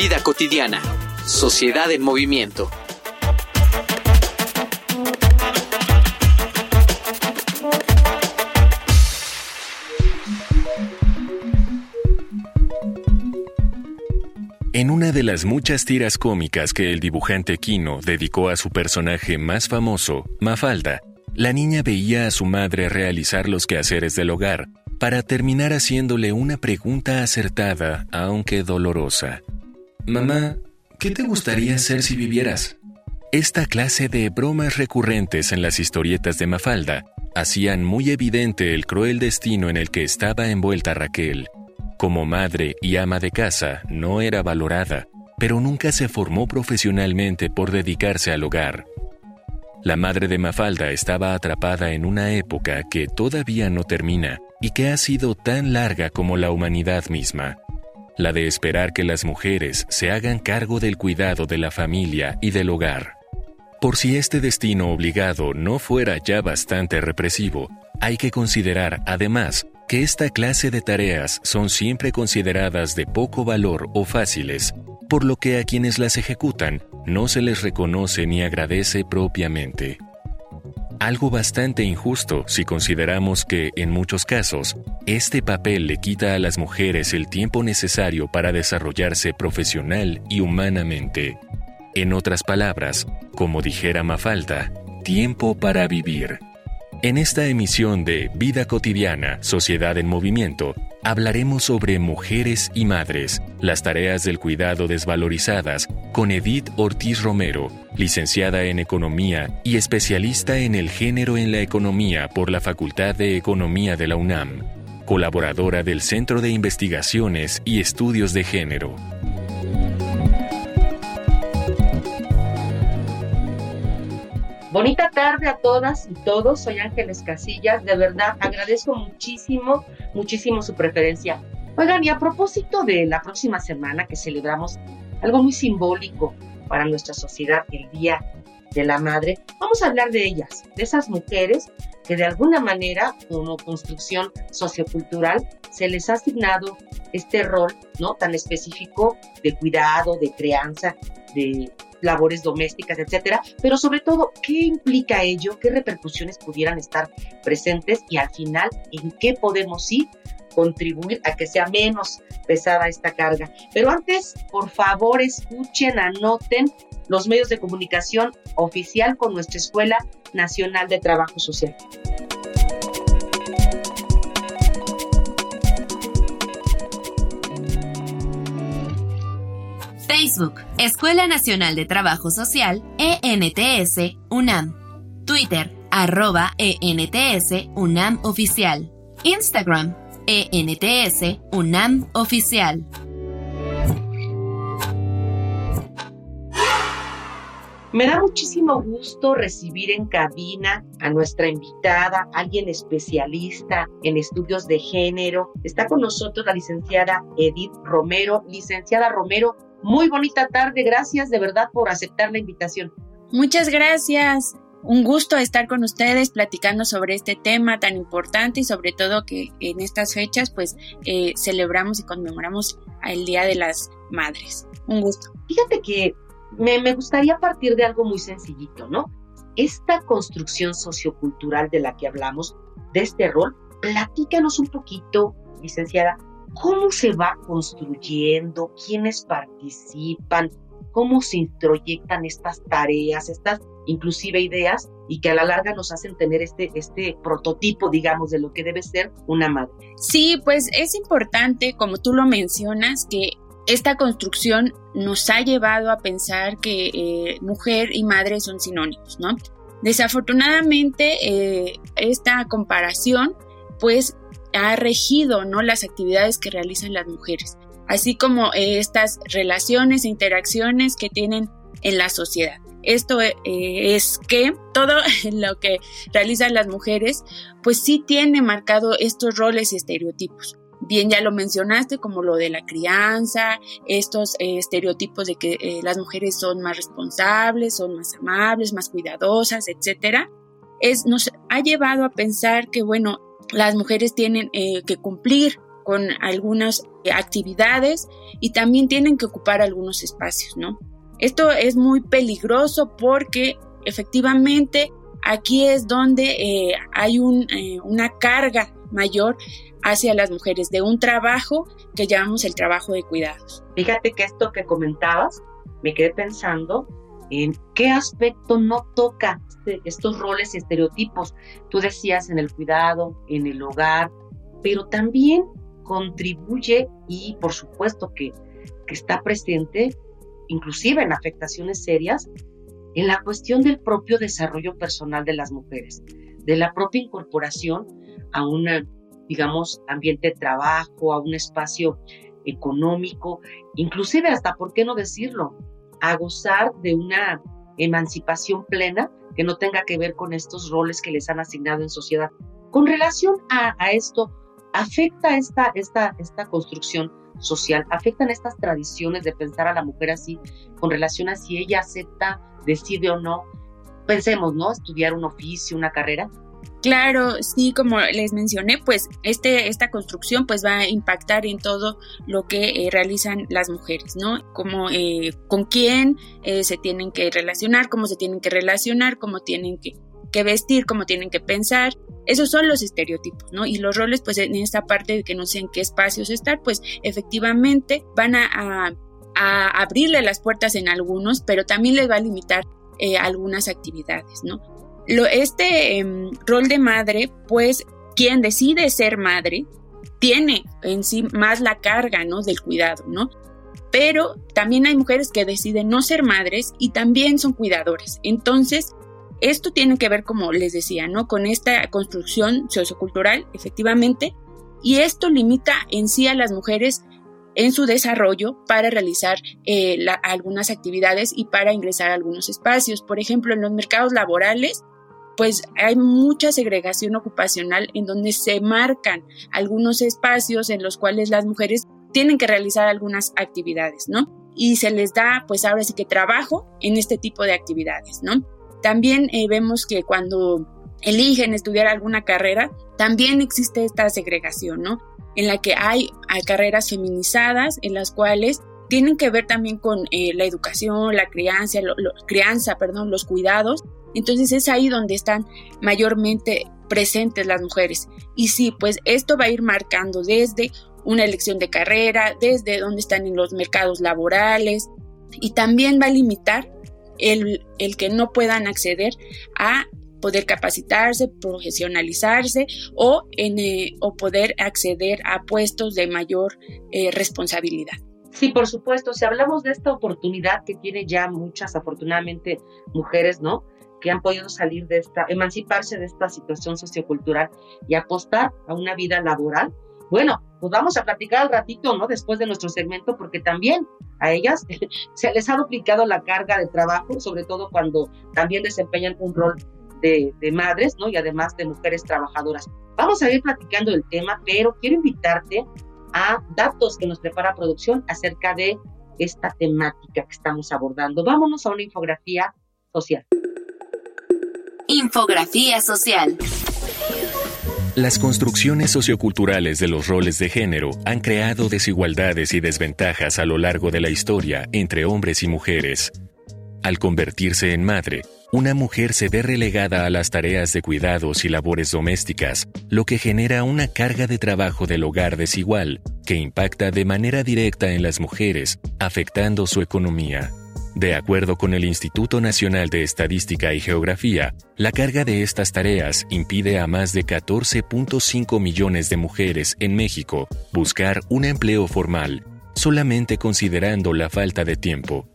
Vida cotidiana. Sociedad en movimiento. En una de las muchas tiras cómicas que el dibujante Kino dedicó a su personaje más famoso, Mafalda, la niña veía a su madre realizar los quehaceres del hogar para terminar haciéndole una pregunta acertada, aunque dolorosa. Mamá, ¿qué te gustaría hacer si vivieras? Esta clase de bromas recurrentes en las historietas de Mafalda hacían muy evidente el cruel destino en el que estaba envuelta Raquel. Como madre y ama de casa, no era valorada, pero nunca se formó profesionalmente por dedicarse al hogar. La madre de Mafalda estaba atrapada en una época que todavía no termina y que ha sido tan larga como la humanidad misma la de esperar que las mujeres se hagan cargo del cuidado de la familia y del hogar. Por si este destino obligado no fuera ya bastante represivo, hay que considerar además que esta clase de tareas son siempre consideradas de poco valor o fáciles, por lo que a quienes las ejecutan no se les reconoce ni agradece propiamente. Algo bastante injusto si consideramos que, en muchos casos, este papel le quita a las mujeres el tiempo necesario para desarrollarse profesional y humanamente. En otras palabras, como dijera Mafalda, tiempo para vivir. En esta emisión de Vida Cotidiana, Sociedad en Movimiento, hablaremos sobre mujeres y madres, las tareas del cuidado desvalorizadas, con Edith Ortiz Romero, licenciada en Economía y especialista en el género en la economía por la Facultad de Economía de la UNAM, colaboradora del Centro de Investigaciones y Estudios de Género. Bonita tarde a todas y todos, soy Ángeles Casillas, de verdad agradezco muchísimo, muchísimo su preferencia. Oigan, y a propósito de la próxima semana que celebramos algo muy simbólico para nuestra sociedad, el Día de la Madre, vamos a hablar de ellas, de esas mujeres que de alguna manera, como construcción sociocultural, se les ha asignado este rol, ¿no? Tan específico de cuidado, de crianza, de labores domésticas, etcétera, pero sobre todo, ¿qué implica ello? ¿Qué repercusiones pudieran estar presentes? Y al final, ¿en qué podemos ir? contribuir a que sea menos pesada esta carga. Pero antes, por favor, escuchen, anoten los medios de comunicación oficial con nuestra Escuela Nacional de Trabajo Social. Facebook, Escuela Nacional de Trabajo Social, ENTS, UNAM. Twitter, arroba ENTS, UNAM Oficial. Instagram, ENTS, UNAM Oficial. Me da muchísimo gusto recibir en cabina a nuestra invitada, alguien especialista en estudios de género. Está con nosotros la licenciada Edith Romero. Licenciada Romero, muy bonita tarde, gracias de verdad por aceptar la invitación. Muchas gracias. Un gusto estar con ustedes platicando sobre este tema tan importante y sobre todo que en estas fechas pues eh, celebramos y conmemoramos el Día de las Madres. Un gusto. Fíjate que me, gustaría partir de algo muy sencillito, ¿no? Esta construcción sociocultural de la que hablamos, de este rol, platícanos un poquito, licenciada, cómo se va construyendo, quiénes participan, cómo se introyectan estas tareas, estas inclusive ideas y que a la larga nos hacen tener este, este prototipo, digamos, de lo que debe ser una madre. Sí, pues es importante, como tú lo mencionas, que esta construcción nos ha llevado a pensar que eh, mujer y madre son sinónimos, ¿no? Desafortunadamente, eh, esta comparación, pues, ha regido ¿no? las actividades que realizan las mujeres. así como eh, estas relaciones e interacciones que tienen en la sociedad. Esto es que todo lo que realizan las mujeres, pues sí tiene marcado estos roles y estereotipos. Bien, ya lo mencionaste, como lo de la crianza, estos eh, estereotipos de que eh, las mujeres son más responsables, son más amables, más cuidadosas, etcétera. Es, nos ha llevado a pensar que, bueno, las mujeres tienen que cumplir con algunas actividades y también tienen que ocupar algunos espacios, ¿no? Esto es muy peligroso porque efectivamente aquí es donde eh, hay eh, una carga mayor hacia las mujeres de un trabajo que llamamos el trabajo de cuidados. Fíjate que esto que comentabas, me quedé pensando en qué aspecto no toca este, estos roles y estereotipos. Tú decías en el cuidado, en el hogar, pero también contribuye y por supuesto que, que está presente inclusive en afectaciones serias, en la cuestión del propio desarrollo personal de las mujeres, de la propia incorporación a un, digamos, ambiente de trabajo, a un espacio económico, inclusive hasta, ¿por qué no decirlo?, a gozar de una emancipación plena que no tenga que ver con estos roles que les han asignado en sociedad. Con relación a, esto, ¿afecta esta, esta, esta construcción social, afectan estas tradiciones de pensar a la mujer así con relación a si ella acepta, decide o no. Pensemos, ¿no? Estudiar un oficio, una carrera. Claro, sí, como les mencioné, pues este, esta construcción pues va a impactar en todo lo que eh, realizan las mujeres, ¿no? Como eh, con quién eh, se tienen que relacionar, cómo se tienen que relacionar, cómo tienen que vestir, cómo tienen que pensar. Esos son los estereotipos, ¿no? Y los roles, pues en esta parte de que no sé en qué espacios estar, pues efectivamente van a, abrirle las puertas en algunos, pero también les va a limitar eh, algunas actividades, ¿no? Lo, este em, rol de madre, pues quien decide ser madre, tiene en sí más la carga, ¿no? Del cuidado, ¿no? Pero también hay mujeres que deciden no ser madres y también son cuidadoras. Entonces, esto tiene que ver, como les decía, ¿no? Con esta construcción sociocultural, efectivamente, y esto limita en sí a las mujeres en su desarrollo para realizar eh, algunas actividades y para ingresar a algunos espacios. Por ejemplo, en los mercados laborales, pues hay mucha segregación ocupacional en donde se marcan algunos espacios en los cuales las mujeres tienen que realizar algunas actividades, ¿no? Y se les da, pues ahora sí que trabajo en este tipo de actividades, ¿no? También eh, vemos que cuando eligen estudiar alguna carrera, también existe esta segregación, ¿no? En la que hay, carreras feminizadas, en las cuales tienen que ver también con eh, la educación, la crianza, crianza, perdón, los cuidados. Entonces es ahí donde están mayormente presentes las mujeres. Y sí, pues esto va a ir marcando desde una elección de carrera, desde dónde están en los mercados laborales y también va a limitar el, que no puedan acceder a poder capacitarse, profesionalizarse o, en, eh, o poder acceder a puestos de mayor eh, responsabilidad. Sí, por supuesto, si hablamos de esta oportunidad que tiene ya muchas, afortunadamente, mujeres, ¿no? Que han podido salir de esta, emanciparse de esta situación sociocultural y apostar a una vida laboral, bueno, pues vamos a platicar al ratito, ¿no? Después de nuestro segmento, porque también a ellas se les ha duplicado la carga de trabajo, sobre todo cuando también desempeñan un rol de, madres, ¿no? Y además de mujeres trabajadoras. Vamos a ir platicando del tema, pero quiero invitarte a datos que nos prepara producción acerca de esta temática que estamos abordando. Vámonos a una infografía social. Infografía social. Las construcciones socioculturales de los roles de género han creado desigualdades y desventajas a lo largo de la historia entre hombres y mujeres. Al convertirse en madre, una mujer se ve relegada a las tareas de cuidados y labores domésticas, lo que genera una carga de trabajo del hogar desigual, que impacta de manera directa en las mujeres, afectando su economía. De acuerdo con el Instituto Nacional de Estadística y Geografía, la carga de estas tareas impide a más de 14.5 millones de mujeres en México buscar un empleo formal, solamente considerando la falta de tiempo.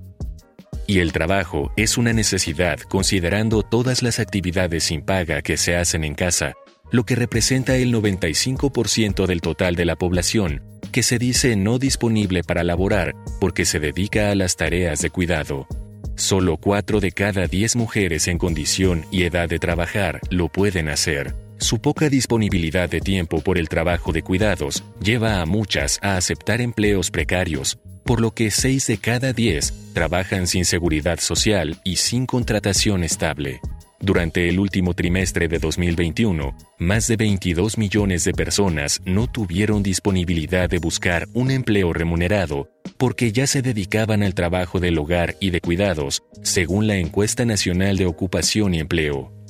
Y el trabajo es una necesidad considerando todas las actividades sin paga que se hacen en casa, lo que representa el 95% del total de la población, que se dice no disponible para laborar porque se dedica a las tareas de cuidado. Solo 4 de cada 10 mujeres en condición y edad de trabajar lo pueden hacer. Su poca disponibilidad de tiempo por el trabajo de cuidados lleva a muchas a aceptar empleos precarios, por lo que 6 de cada 10 trabajan sin seguridad social y sin contratación estable. Durante el último trimestre de 2021, más de 22 millones de personas no tuvieron disponibilidad de buscar un empleo remunerado porque ya se dedicaban al trabajo del hogar y de cuidados, según la encuesta nacional de ocupación y empleo.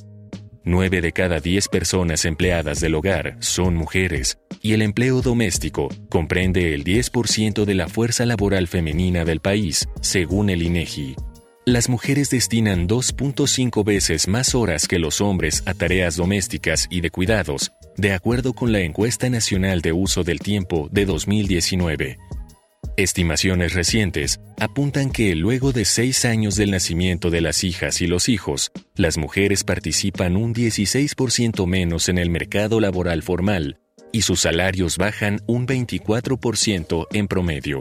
9 de cada 10 personas empleadas del hogar son mujeres, y el empleo doméstico comprende el 10% de la fuerza laboral femenina del país, según el INEGI. Las mujeres destinan 2.5 veces más horas que los hombres a tareas domésticas y de cuidados, de acuerdo con la Encuesta Nacional de Uso del Tiempo de 2019. Estimaciones recientes apuntan que luego de seis años del nacimiento de las hijas y los hijos, las mujeres participan un 16% menos en el mercado laboral formal y sus salarios bajan un 24% en promedio.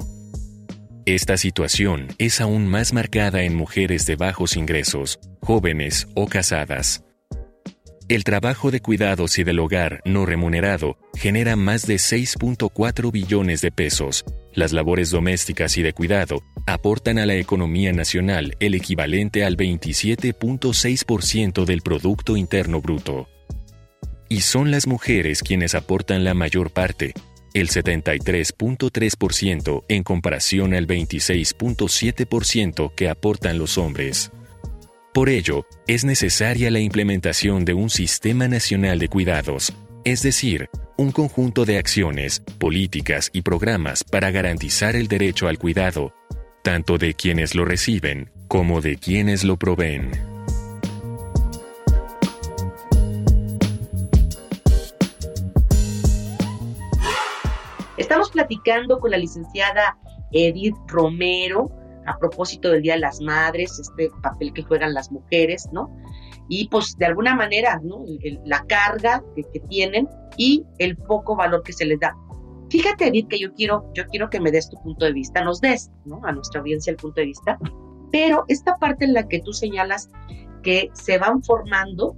Esta situación es aún más marcada en mujeres de bajos ingresos, jóvenes o casadas. El trabajo de cuidados y del hogar no remunerado genera más de 6.4 billones de pesos. Las labores domésticas y de cuidado aportan a la economía nacional el equivalente al 27.6% del Producto Interno Bruto. Y son las mujeres quienes aportan la mayor parte, el 73.3% en comparación al 26.7% que aportan los hombres. Por ello, es necesaria la implementación de un sistema nacional de cuidados, es decir, un conjunto de acciones, políticas y programas para garantizar el derecho al cuidado, tanto de quienes lo reciben como de quienes lo proveen. Estamos platicando con la licenciada Edith Romero a propósito del Día de las Madres, este papel que juegan las mujeres, ¿no? Y pues de alguna manera, ¿no? la carga que, tienen y el poco valor que se les da. Fíjate, Edith, que yo quiero, yo quiero que me des tu punto de vista, nos des. A nuestra audiencia el punto de vista. Pero esta parte en la que tú señalas que se van formando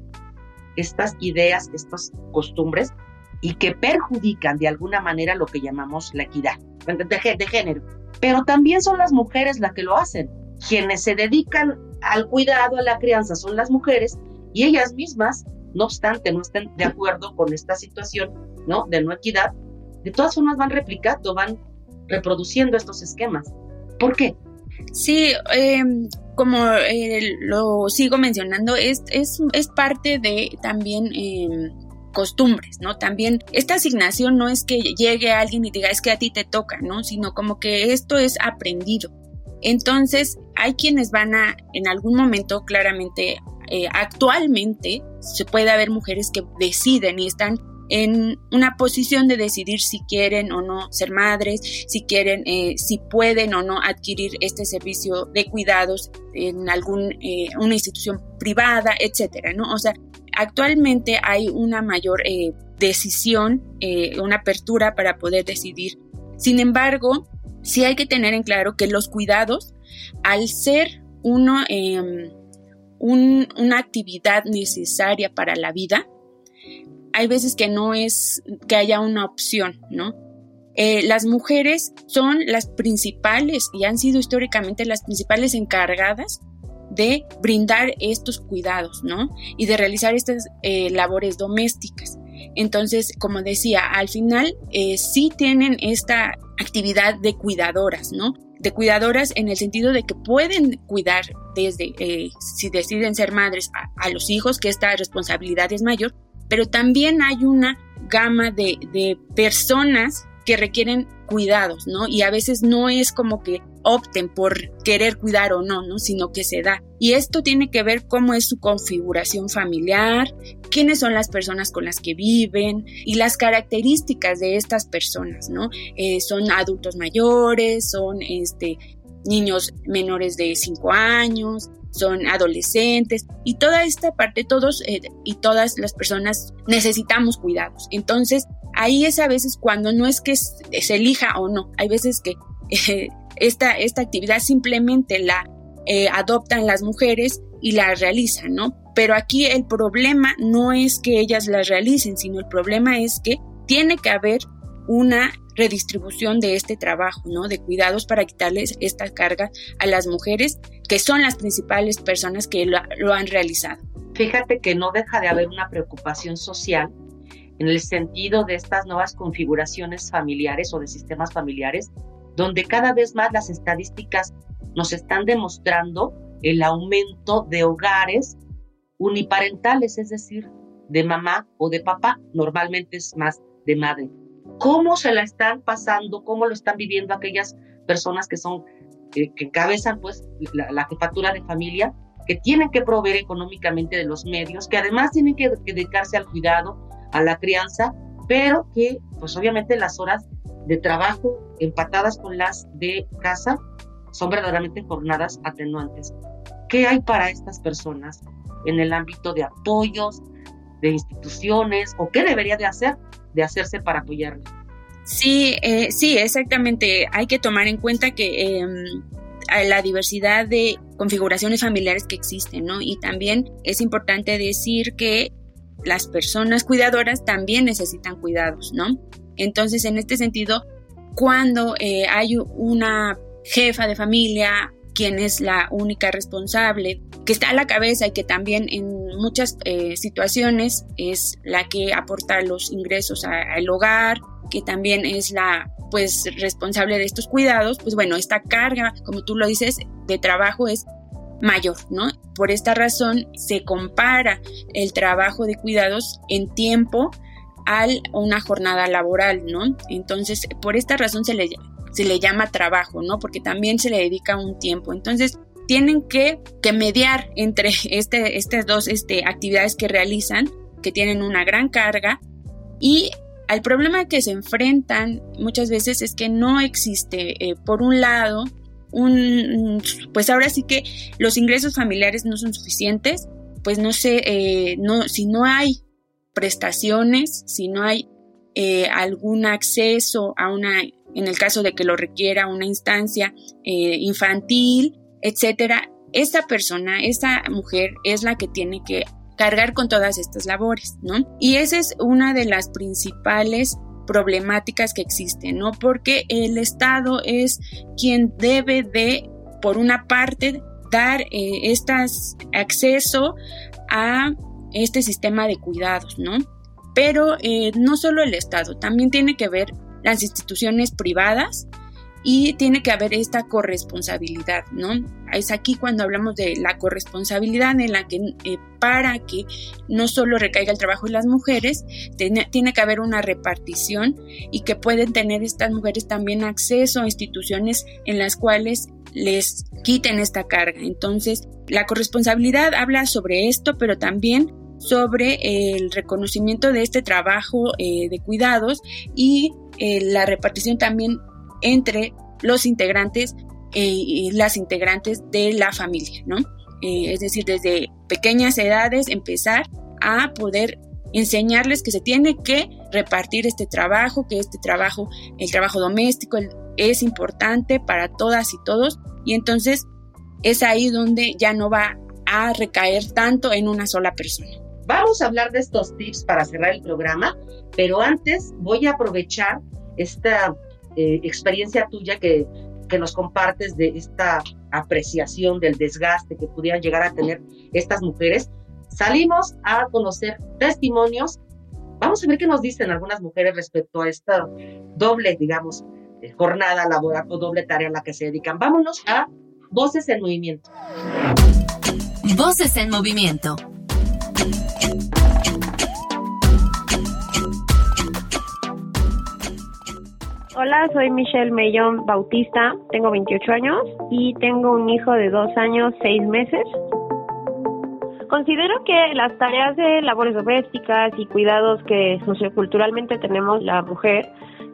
estas ideas, estas costumbres, y que perjudican de alguna manera lo que llamamos la equidad de, género. Pero también son las mujeres las que lo hacen. Quienes se dedican al cuidado, a la crianza, son las mujeres y ellas mismas, no obstante, no estén de acuerdo con esta situación ¿no? de no equidad, de todas formas van replicando, van reproduciendo estos esquemas. ¿Por qué? Sí, em, como eh, lo sigo mencionando, es, es, es, parte de también eh, costumbres, ¿no? También esta asignación no es que llegue alguien y diga es que a ti te toca, ¿no? Sino como que esto es aprendido. Entonces, hay quienes van a, en algún momento, claramente, eh, actualmente, se puede haber mujeres que deciden y están en una posición de decidir si quieren o no ser madres, si quieren, eh, si pueden o no adquirir este servicio de cuidados en alguna eh, una institución privada, etcétera, ¿no? O sea, actualmente hay una mayor eh, decisión, eh, una apertura para poder decidir. Sin embargo, sí hay que tener en claro que los cuidados, al ser uno, em, una actividad necesaria para la vida, hay veces que no es que haya una opción, ¿no? Eh, las mujeres son las principales y han sido históricamente las principales encargadas de brindar estos cuidados, ¿no? Y de realizar estas eh, labores domésticas. Entonces, como decía, al final eh, sí tienen esta actividad de cuidadoras, ¿no? De cuidadoras en el sentido de que pueden cuidar desde, eh, si deciden ser madres, a, los hijos, que esta responsabilidad es mayor, pero también hay una gama de, de personas que requieren cuidados, ¿no? Y a veces no es como que opten por querer cuidar o no, ¿no? Sino que se da. Y esto tiene que ver cómo es su configuración familiar, quiénes son las personas con las que viven y las características de estas personas, ¿no? Eh, son adultos mayores, son este, niños menores de 5 años, son adolescentes y toda esta parte, todos eh, y todas las personas necesitamos cuidados. Entonces, ahí es a veces cuando no es que se elija o no, hay veces que eh, esta, esta actividad simplemente la eh, adoptan las mujeres y la realizan, ¿no? Pero aquí el problema no es que ellas la realicen, sino el problema es que tiene que haber una redistribución de este trabajo, ¿no? De cuidados para quitarles esta carga a las mujeres, que son las principales personas que lo, han realizado. Fíjate que no deja de haber una preocupación social en el sentido de estas nuevas configuraciones familiares o de sistemas familiares, donde cada vez más las estadísticas nos están demostrando el aumento de hogares uniparentales, es decir, de mamá o de papá, normalmente es más de madre. Cómo se la están pasando, cómo lo están viviendo aquellas personas que son, que encabezan pues la, jefatura de familia, que tienen que proveer económicamente de los medios, que además tienen que, dedicarse al cuidado, a la crianza, pero que pues obviamente las horas de trabajo empatadas con las de casa son verdaderamente jornadas atenuantes. ¿Qué hay para estas personas en el ámbito de apoyos, de instituciones o qué debería de hacer? de hacerse para apoyarla. Sí, eh, sí, exactamente. Hay que tomar en cuenta que eh, la diversidad de configuraciones familiares que existen, ¿no? Y también es importante decir que las personas cuidadoras también necesitan cuidados, ¿no? Entonces, en este sentido, cuando eh, hay una jefa de familia, quien es la única responsable, que está a la cabeza y que también en muchas eh, situaciones es la que aporta los ingresos al hogar, que también es la pues responsable de estos cuidados, pues bueno, esta carga, como tú lo dices, de trabajo es mayor, ¿no? Por esta razón se compara el trabajo de cuidados en tiempo a una jornada laboral, ¿no? Entonces, por esta razón se le se le llama trabajo, ¿no? Porque también se le dedica un tiempo. Entonces, tienen que, que mediar entre este, estas dos este, actividades que realizan, que tienen una gran carga, y al problema que se enfrentan muchas veces es que no existe, eh, por un lado, un, pues ahora sí que los ingresos familiares no son suficientes, pues no sé, eh, no, si no hay prestaciones, si no hay eh, algún acceso a una en el caso de que lo requiera una instancia eh, infantil, etcétera, esta persona, esta mujer es la que tiene que cargar con todas estas labores, ¿no? Y esa es una de las principales problemáticas que existen, ¿no? Porque el Estado es quien debe de, por una parte, dar eh, acceso a este sistema de cuidados, ¿no? Pero eh, no solo el Estado, también tiene que ver las instituciones privadas y tiene que haber esta corresponsabilidad, ¿no? Es aquí cuando hablamos de la corresponsabilidad en la que eh, para que no solo recaiga el trabajo en las mujeres, tiene, tiene, que haber una repartición y que pueden tener estas mujeres también acceso a instituciones en las cuales les quiten esta carga. Entonces, la corresponsabilidad habla sobre esto, pero también sobre el reconocimiento de este trabajo eh, de cuidados y eh, la repartición también entre los integrantes eh, y las integrantes de la familia, ¿no? es decir, desde pequeñas edades empezar a poder enseñarles que se tiene que repartir este trabajo, que este trabajo, el trabajo doméstico es importante para todas y todos y entonces es ahí donde ya no va a recaer tanto en una sola persona. Vamos a hablar de estos tips para cerrar el programa, pero antes voy a aprovechar esta eh, experiencia tuya que, que nos compartes de esta apreciación del desgaste que pudieran llegar a tener estas mujeres. Salimos a conocer testimonios. Vamos a ver qué nos dicen algunas mujeres respecto a esta doble, digamos, eh, jornada laboral o doble tarea a la que se dedican. Vámonos a Voces en Movimiento. Voces en Movimiento Hola, soy Michelle Mellón Bautista, tengo 28 años y tengo un hijo de dos años, seis meses. Considero que las tareas de labores domésticas y cuidados que socioculturalmente tenemos la mujer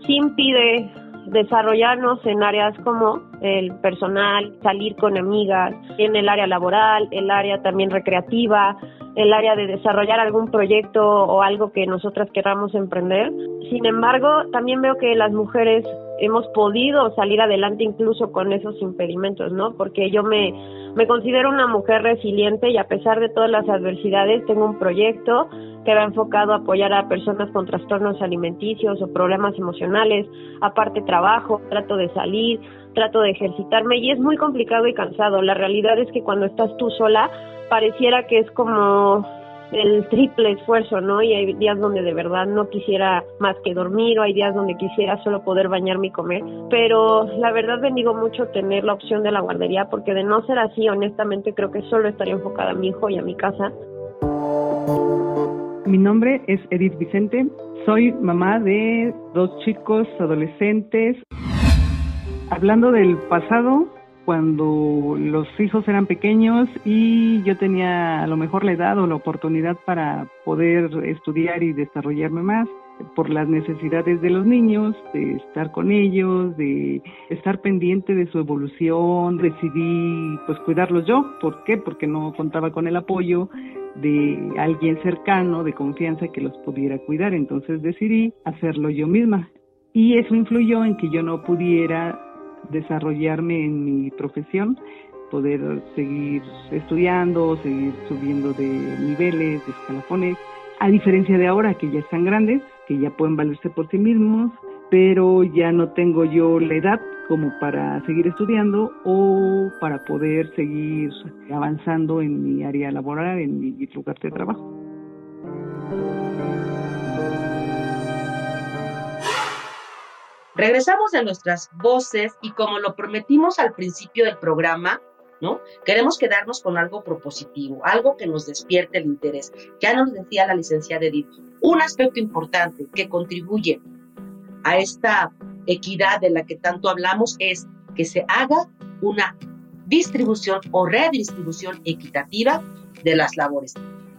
sí impide desarrollarnos en áreas como el personal, salir con amigas, en el área laboral, el área también recreativa, el área de desarrollar algún proyecto o algo que nosotras queramos emprender. Sin embargo, también veo que las mujeres hemos podido salir adelante incluso con esos impedimentos, ¿no? Porque yo me, me considero una mujer resiliente y a pesar de todas las adversidades tengo un proyecto que va enfocado a apoyar a personas con trastornos alimenticios o problemas emocionales, aparte trabajo, trato de salir, trato de ejercitarme y es muy complicado y cansado. La realidad es que cuando estás tú sola pareciera que es como el triple esfuerzo, ¿no? Y hay días donde de verdad no quisiera más que dormir o hay días donde quisiera solo poder bañarme y comer, pero la verdad bendigo mucho tener la opción de la guardería porque de no ser así, honestamente creo que solo estaría enfocada a mi hijo y a mi casa. Mi nombre es Edith Vicente, soy mamá de dos chicos adolescentes. Hablando del pasado, cuando los hijos eran pequeños y yo tenía a lo mejor la edad o la oportunidad para poder estudiar y desarrollarme más por las necesidades de los niños, de estar con ellos, de estar pendiente de su evolución, decidí pues cuidarlos yo. ¿Por qué? Porque no contaba con el apoyo de alguien cercano, de confianza que los pudiera cuidar. Entonces decidí hacerlo yo misma. Y eso influyó en que yo no pudiera desarrollarme en mi profesión, poder seguir estudiando, seguir subiendo de niveles, de escalafones, a diferencia de ahora que ya están grandes, que ya pueden valerse por sí mismos, pero ya no tengo yo la edad como para seguir estudiando o para poder seguir avanzando en mi área laboral, en mi lugar de trabajo. Regresamos a nuestras voces y como lo prometimos al principio del programa, ¿no? Queremos quedarnos con algo propositivo, algo que nos despierte el interés. Ya nos decía la licenciada Edith, un aspecto importante que contribuye a esta equidad de la que tanto hablamos es que se haga una distribución o redistribución equitativa de las labores.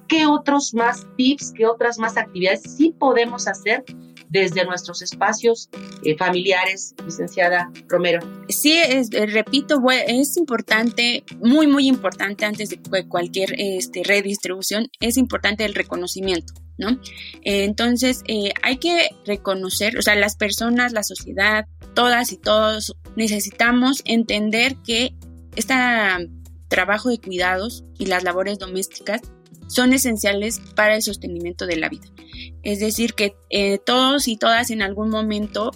¿Qué otros más tips, qué otras más actividades sí podemos hacer desde nuestros espacios eh, familiares, licenciada Romero. Sí, es, eh, repito, es importante, muy, muy importante antes de cualquier este, redistribución, es importante el reconocimiento. ¿No? entonces, eh, hay que reconocer, o sea, las personas, la sociedad, todas y todos necesitamos entender que este trabajo de cuidados y las labores domésticas son esenciales para el sostenimiento de la vida. Es decir, que eh, todos y todas en algún momento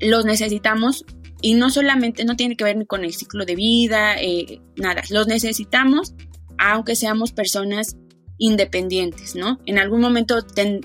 los necesitamos y no solamente, no tiene que ver ni con el ciclo de vida, eh, nada, los necesitamos aunque seamos personas independientes, ¿no? En algún momento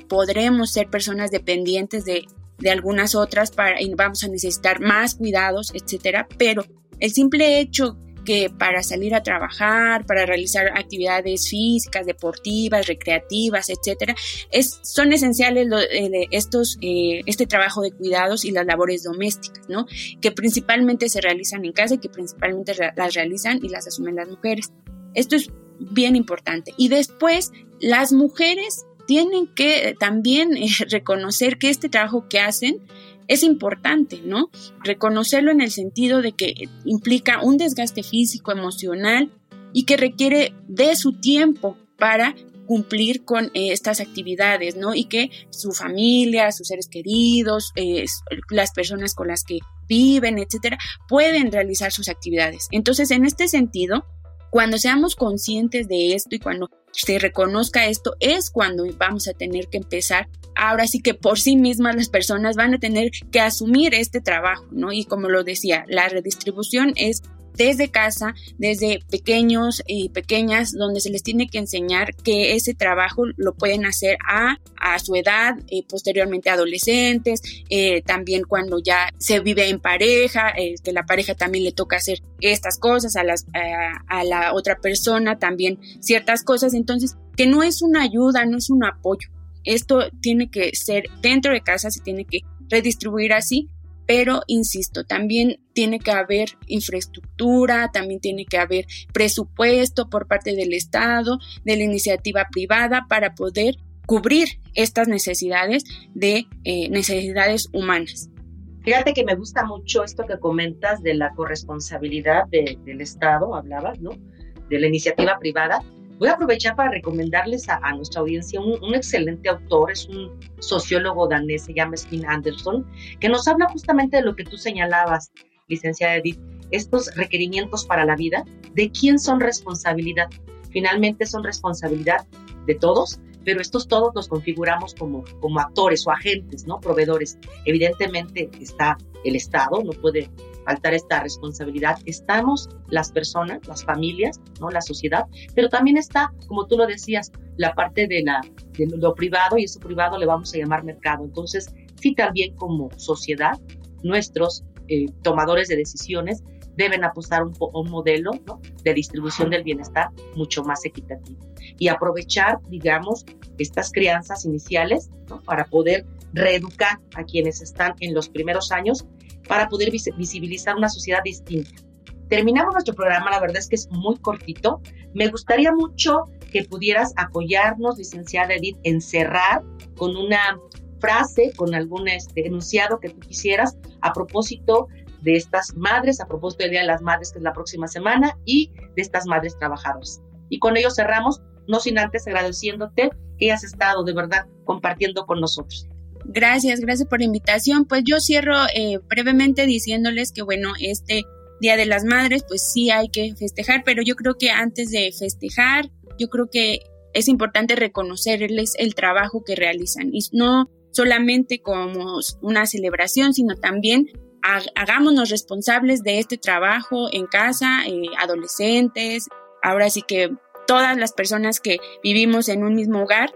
podremos ser personas dependientes de, de algunas otras para, y vamos a necesitar más cuidados, etcétera, pero el simple hecho que para salir a trabajar, para realizar actividades físicas, deportivas, recreativas, etcétera, es, son esenciales eh, estos, eh, este trabajo de cuidados y las labores domésticas, ¿no? Que principalmente se realizan en casa y que principalmente las realizan y las asumen las mujeres. Esto es bien importante. Y después, las mujeres tienen que también eh, reconocer que este trabajo que hacen es importante, ¿no? Reconocerlo en el sentido de que implica un desgaste físico, emocional y que requiere de su tiempo para cumplir con eh, estas actividades, ¿no? Y que su familia, sus seres queridos, eh, las personas con las que viven, etcétera, pueden realizar sus actividades. Entonces, en este sentido, cuando seamos conscientes de esto y cuando se reconozca esto, es cuando vamos a tener que empezar. Ahora sí que por sí mismas las personas van a tener que asumir este trabajo, ¿no? Y como lo decía, la redistribución es desde casa, desde pequeños y pequeñas, donde se les tiene que enseñar que ese trabajo lo pueden hacer a, a su edad, eh, posteriormente adolescentes, eh, también cuando ya se vive en pareja, eh, que la pareja también le toca hacer estas cosas, a, las, a la otra persona también ciertas cosas, entonces que no es una ayuda, no es un apoyo. Esto tiene que ser dentro de casa, se tiene que redistribuir así pero insisto, también tiene que haber infraestructura, también tiene que haber presupuesto por parte del Estado, de la iniciativa privada para poder cubrir estas necesidades de eh, necesidades humanas. Fíjate que me gusta mucho esto que comentas de la corresponsabilidad del Estado, hablabas, ¿no? De la iniciativa privada, Voy a aprovechar para recomendarles a, nuestra audiencia un, excelente autor, es un sociólogo danés, se llama Spin Anderson, que nos habla justamente de lo que tú señalabas, licenciada Edith, estos requerimientos para la vida, de quién son responsabilidad. Finalmente son responsabilidad de todos, pero estos todos los configuramos como, como actores o agentes, ¿no? Proveedores. Evidentemente está el Estado, no puede faltar esta responsabilidad. Estamos las personas, las familias, ¿no? La sociedad, pero también está, como tú lo decías, la parte de, la, de lo privado y eso privado le vamos a llamar mercado. Entonces, sí también como sociedad, nuestros eh, tomadores de decisiones deben apostar un, un modelo de distribución del bienestar mucho más equitativo y aprovechar, digamos, estas crianzas iniciales para poder reeducar a quienes están en los primeros años para poder visibilizar una sociedad distinta. Terminamos nuestro programa, la verdad es que es muy cortito. Me gustaría mucho que pudieras apoyarnos, licenciada Edith, en cerrar con una frase, con algún este, enunciado que tú quisieras a propósito de estas madres, a propósito del Día de las Madres, que es la próxima semana, y de estas madres trabajadoras. Y con ello cerramos, no sin antes agradeciéndote que hayas estado de verdad compartiendo con nosotros. Gracias, gracias por la invitación. Pues yo cierro eh, brevemente diciéndoles que, bueno, este Día de las Madres, pues sí hay que festejar, pero yo creo que antes de festejar, yo creo que es importante reconocerles el trabajo que realizan y no solamente como una celebración, sino también hagámonos responsables de este trabajo en casa, eh, adolescentes, ahora sí que todas las personas que vivimos en un mismo hogar,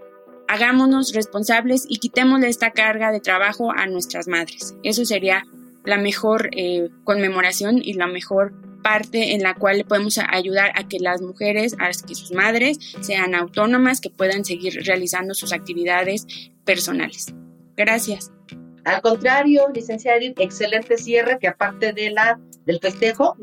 hagámonos responsables y quitémosle esta carga de trabajo a nuestras madres. Eso sería la mejor eh, conmemoración y la mejor parte en la cual podemos ayudar a que las mujeres, a que sus madres sean autónomas, que puedan seguir realizando sus actividades personales. Gracias. Al contrario, licenciada excelente cierre que aparte de la, del festejo,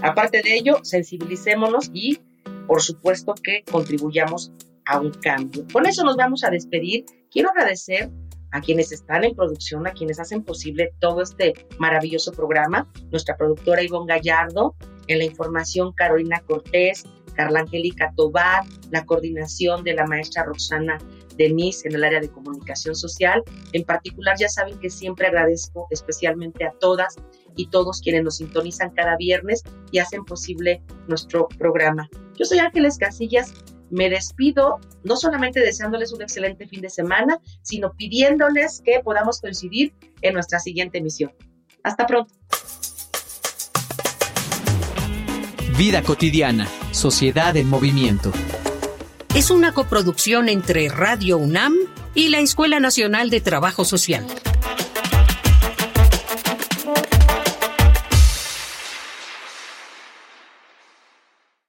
aparte de ello, sensibilicémonos y por supuesto que contribuyamos a un cambio. Con eso nos vamos a despedir. Quiero agradecer a quienes están en producción, a quienes hacen posible todo este maravilloso programa, nuestra productora Ivonne Gallardo, en la información Carolina Cortés, Carla Angélica Tobar, la coordinación de la maestra Roxana Denise en el área de comunicación social. En particular, ya saben que siempre agradezco especialmente a todas y todos quienes nos sintonizan cada viernes y hacen posible nuestro programa. Yo soy Ángeles Casillas. Me despido no solamente deseándoles un excelente fin de semana, sino pidiéndoles que podamos coincidir en nuestra siguiente emisión. Hasta pronto. Vida cotidiana, sociedad en movimiento. Es una coproducción entre Radio UNAM y la Escuela Nacional de Trabajo Social.